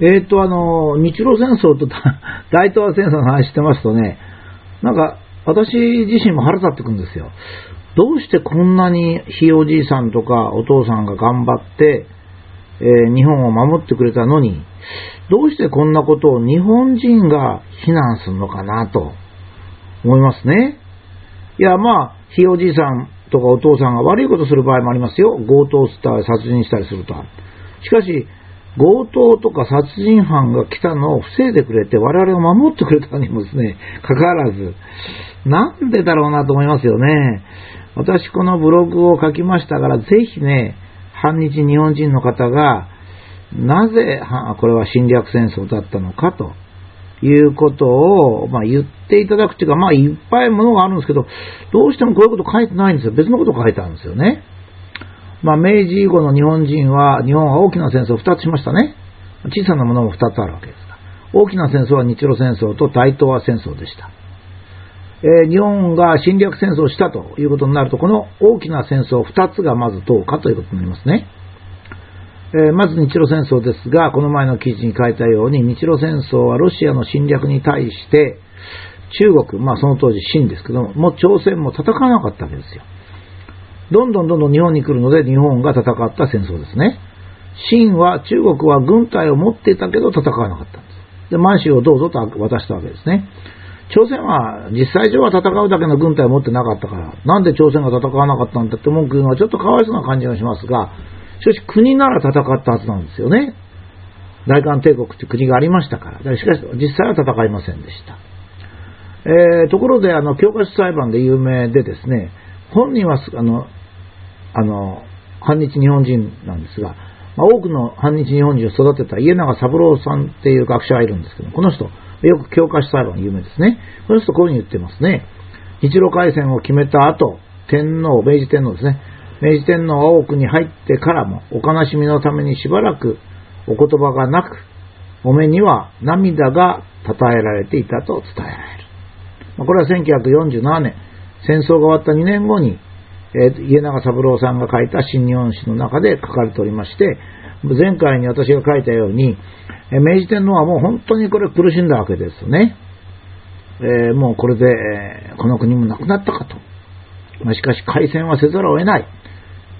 えっ、と、あの、日露戦争と 大東亜戦争の話してますとね、なんか、私自身も腹立ってくるんですよ。どうしてこんなにひいおじいさんとかお父さんが頑張って、えー、日本を守ってくれたのに、どうしてこんなことを日本人が非難するのかなと思いますね。いや、まあ、ひいおじいさんとかお父さんが悪いことする場合もありますよ。強盗したり殺人したりすると。しかし、強盗とか殺人犯が来たのを防いでくれて、我々を守ってくれたにもですね、かかわらず、なんでだろうなと思いますよね。私このブログを書きましたから、ぜひね、反日日本人の方が、なぜこれは侵略戦争だったのかということを、まあ、言っていただくというか、まあ、いっぱいものがあるんですけど、どうしてもこういうこと書いてないんですよ。別のこと書いてあるんですよね。まあ、明治以後の日本人は、日本は大きな戦争を2つしましたね。小さなものも2つあるわけですが。大きな戦争は日露戦争と大東亜戦争でした。えー、日本が侵略戦争をしたということになると、この大きな戦争2つがまずどうかということになりますね。えー、まず日露戦争ですが、この前の記事に書いたように、日露戦争はロシアの侵略に対して、中国、まあその当時清ですけども、もう朝鮮も戦わなかったわけですよ。どんどんどんどん日本に来るので、日本が戦った戦争ですね。清は、中国は軍隊を持っていたけど戦わなかったんです。で、満州をどうぞと渡したわけですね。朝鮮は実際上は戦うだけの軍隊を持ってなかったから、なんで朝鮮が戦わなかったんだって文句言うのはちょっとかわいそうな感じがしますが、しかし国なら戦ったはずなんですよね。大韓帝国って国がありましたから。からしかし実際は戦いませんでした。えー、ところで、あの、教科書裁判で有名でですね、本人は、あの、あの、反日日本人なんですが、まあ、多くの反日日本人を育てた家長三郎さんっていう学者がいるんですけど、この人、よく教科書裁判有名ですね。この人こういうふうに言ってますね。日露海戦を決めた後、天皇、明治天皇ですね。明治天皇は多くに入ってからも、お悲しみのためにしばらくお言葉がなく、お目には涙が称えられていたと伝えられる。これは1947年、戦争が終わった2年後に、えー、家長三郎さんが書いた新日本史の中で書かれておりまして、前回に私が書いたように、え明治天皇はもう本当にこれ苦しんだわけですね。えー、もうこれで、え、この国もなくなったかと。ま、しかし開戦はせざるを得ない。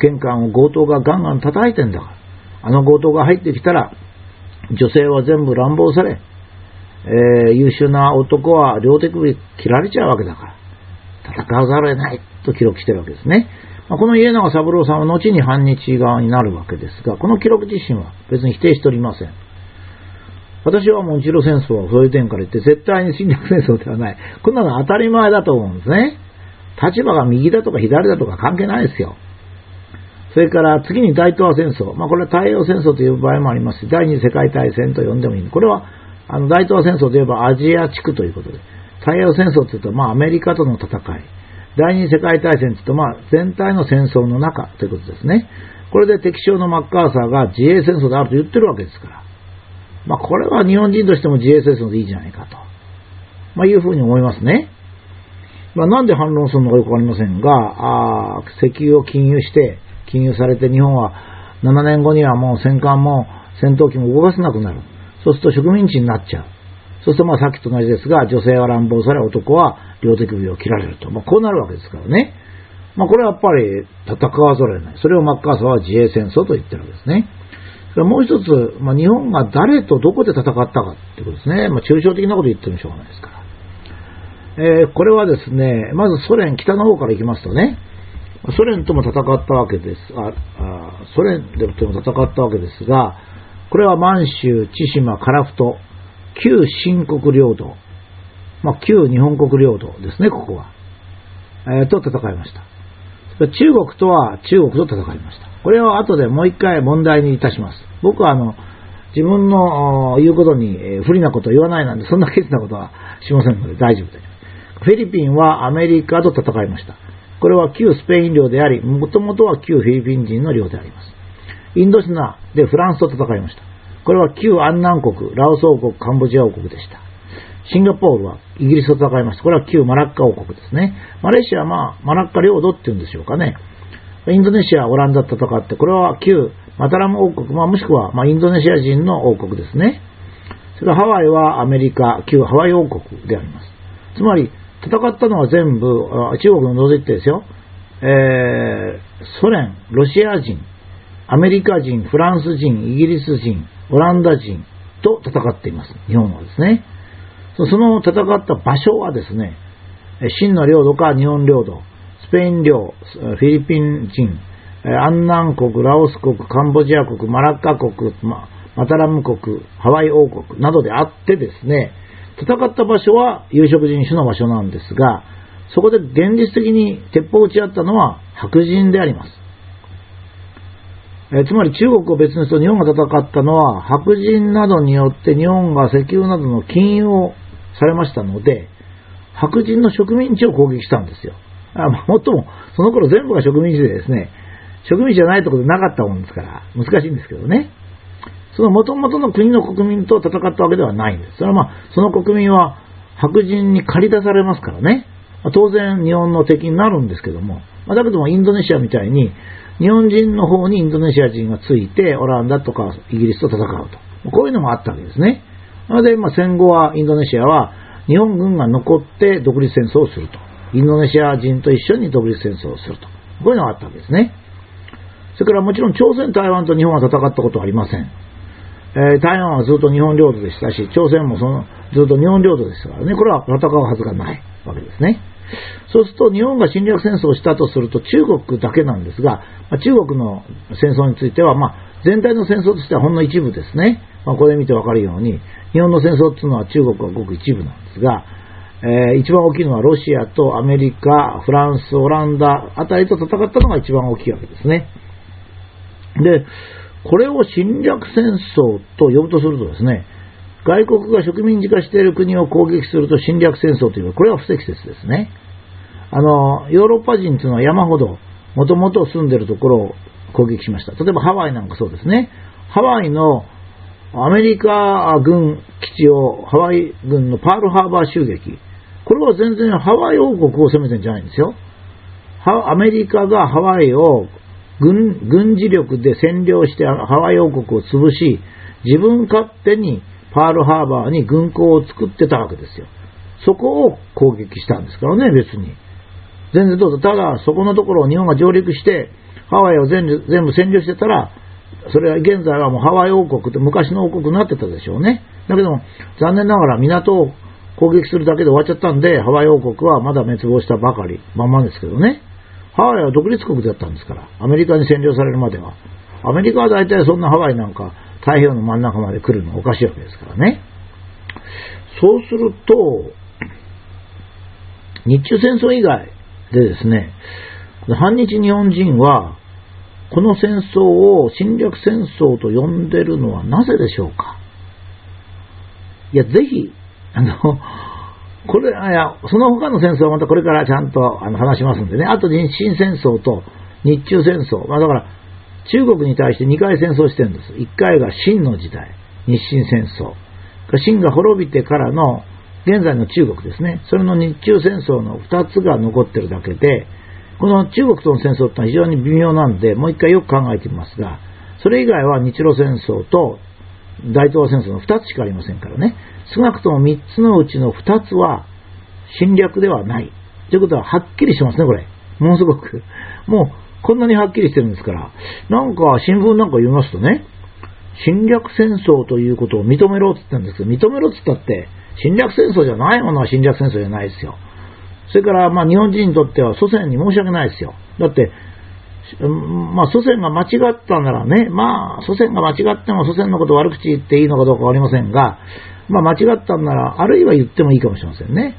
玄関を強盗がガンガン叩いてんだから。あの強盗が入ってきたら、女性は全部乱暴され、えー、優秀な男は両手首切られちゃうわけだから。戦わざるを得ないと記録してるわけですね。まあ、この家長三郎さんは後に反日側になるわけですが、この記録自身は別に否定しておりません。私はもう日露戦争はそういう点から言って絶対に侵略戦争ではない。こんなの当たり前だと思うんですね。立場が右だとか左だとか関係ないですよ。それから次に大東亜戦争。まあこれは太平洋戦争という場合もありますし、第二次世界大戦と呼んでもいい。これはあの大東亜戦争といえばアジア地区ということで、太平洋戦争というとまあアメリカとの戦い。第二次世界大戦というとまあ全体の戦争の中ということですね。これで敵将のマッカーサーが自衛戦争であると言ってるわけですから。まあ、これは日本人としても自衛戦争でいいじゃないかと、まあ、いうふうに思いますね。まあ、なんで反論するのかよくわかりませんが、あ石油を禁輸して、禁輸されて日本は7年後にはもう戦艦も戦闘機も動かせなくなる。そうすると植民地になっちゃう。そうするとまあさっきと同じですが、女性は乱暴され、男は両手首を切られると。まあ、こうなるわけですからね。まあ、これはやっぱり戦わざるを得ない。それをマッカーサーは自衛戦争と言ってるわけですね。それもう一つ、まあ、日本が誰とどこで戦ったかってことですね。まあ、抽象的なこと言ってもしょうがないですから。えー、これはですね、まずソ連、北の方から行きますとね、ソ連とも戦ったわけです。ああソ連でとも戦ったわけですが、これは満州、千島、樺太、旧新国領土、まあ、旧日本国領土ですね、ここは。えー、と戦いました。中国とは中国と戦いました。これを後でもう一回問題にいたします。僕はあの、自分の言うことに不利なことを言わないなんで、そんなケチなことはしませんので大丈夫です。フィリピンはアメリカと戦いました。これは旧スペイン領であり、もともとは旧フィリピン人の領であります。インドシナでフランスと戦いました。これは旧アンナン国、ラオス王国、カンボジア王国でした。シンガポールはイギリスと戦いました。これは旧マラッカ王国ですね。マレーシアはまあ、マラッカ領土っていうんでしょうかね。インドネシア、オランダと戦って、これは旧マタラム王国、まあ、もしくは、まあ、インドネシア人の王国ですね。それからハワイはアメリカ、旧ハワイ王国であります。つまり、戦ったのは全部、中国の除いてですよ。えー、ソ連、ロシア人、アメリカ人、フランス人、イギリス人、オランダ人と戦っています。日本はですね。その戦った場所はですね、真の領土か日本領土、スペイン領、フィリピン人、アンナン国、ラオス国、カンボジア国、マラッカ国、マタラム国、ハワイ王国などであってですね、戦った場所は有色人種の場所なんですが、そこで現実的に鉄砲を撃ち合ったのは白人であります。えつまり中国を別にすると日本が戦ったのは白人などによって日本が石油などの禁輸をされましたので、白人の植民地を攻撃したんですよ。あまあ、もっとも、その頃全部が植民地でですね、植民地じゃないところでなかったもんですから、難しいんですけどね。その元々の国の国民と戦ったわけではないんです。それはまあ、その国民は白人に借り出されますからね。ま、当然日本の敵になるんですけども、ま、だけどもインドネシアみたいに、日本人の方にインドネシア人がついて、オランダとかイギリスと戦うと。こういうのもあったわけですね。なので、ま、戦後はインドネシアは日本軍が残って独立戦争をすると。インドネシア人と一緒に独立戦争をすると。こういうのがあったわけですね。それからもちろん朝鮮、台湾と日本は戦ったことはありません。えー、台湾はずっと日本領土でしたし、朝鮮もそのずっと日本領土ですからね、これは戦うはずがないわけですね。そうすると日本が侵略戦争をしたとすると中国だけなんですが、ま、中国の戦争については、ま、全体の戦争としてはほんの一部ですね。ま、これ見てわかるように、日本の戦争っていうのは中国はごく一部なんですが、えー、一番大きいのはロシアとアメリカ、フランス、オランダあたりと戦ったのが一番大きいわけですね。で、これを侵略戦争と呼ぶとするとですね、外国が植民地化している国を攻撃すると侵略戦争という、これは不適切ですね。あの、ヨーロッパ人というのは山ほど、もともと住んでいるところを攻撃しました。例えばハワイなんかそうですね。ハワイのアメリカ軍基地を、ハワイ軍のパールハーバー襲撃。これは全然ハワイ王国を攻めてるんじゃないんですよ。アメリカがハワイを軍軍事力で占領してハワイ王国を潰し、自分勝手にパールハーバーに軍港を作ってたわけですよ。そこを攻撃したんですからね、別に。全然どうぞ。ただ、そこのところを日本が上陸して、ハワイを全部占領してたら、それは現在はもうハワイ王国って昔の王国になってたでしょうね。だけども、残念ながら港を攻撃するだけで終わっちゃったんで、ハワイ王国はまだ滅亡したばかり、まんまですけどね。ハワイは独立国だったんですから、アメリカに占領されるまでは。アメリカは大体そんなハワイなんか太平洋の真ん中まで来るのはおかしいわけですからね。そうすると、日中戦争以外でですね、反日日本人は、この戦争を侵略戦争と呼んでるのはなぜでしょうか？いや、ぜひ、あの、これ、いや、その他の戦争はまたこれからちゃんとあの話しますんでね。あと日清戦争と日中戦争。まあだから、中国に対して2回戦争してるんです。1回が清の時代、日清戦争。清が滅びてからの現在の中国ですね。それの日中戦争の2つが残ってるだけで、この中国との戦争ってのは非常に微妙なんで、もう一回よく考えてみますが、それ以外は日露戦争と大東亜戦争の2つしかありませんからね。少なくとも3つのうちの2つは侵略ではない。ということははっきりしますね、これ。ものすごく。も、こんなにはっきりしてるんですから。なんか、新聞なんか読みますとね、侵略戦争ということを認めろって言ったんですけど、認めろって言ったって、侵略戦争じゃないものは侵略戦争じゃないですよ。それから、まあ、日本人にとっては祖先に申し訳ないですよ。だって、まあ、祖先が間違ったならね、まあ、祖先が間違っても祖先のこと悪口言っていいのかどうかわかりませんが、まあ、間違ったんなら、あるいは言ってもいいかもしれませんね。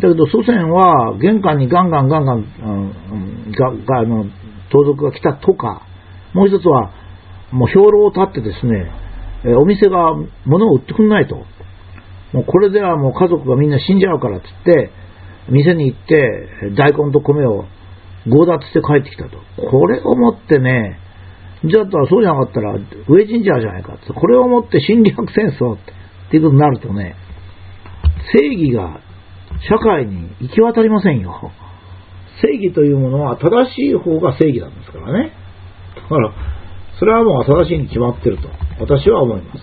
だけど、祖先は玄関にガンガンガンガン、うん、があの盗賊が来たとか、もう一つは、もう兵糧を立ってですね、お店が物を売ってくんないと。もうこれではもう家族がみんな死んじゃうからっつって、店に行って大根と米を強奪して帰ってきたと。これをもってね、じゃあそうじゃなかったら飢え死んじゃないかって。これをもって侵略戦争っていうことになるとね、正義が社会に行き渡りませんよ。正義というものは正しい方が正義なんですからね。だから、それはもう正しいに決まってると、私は思います。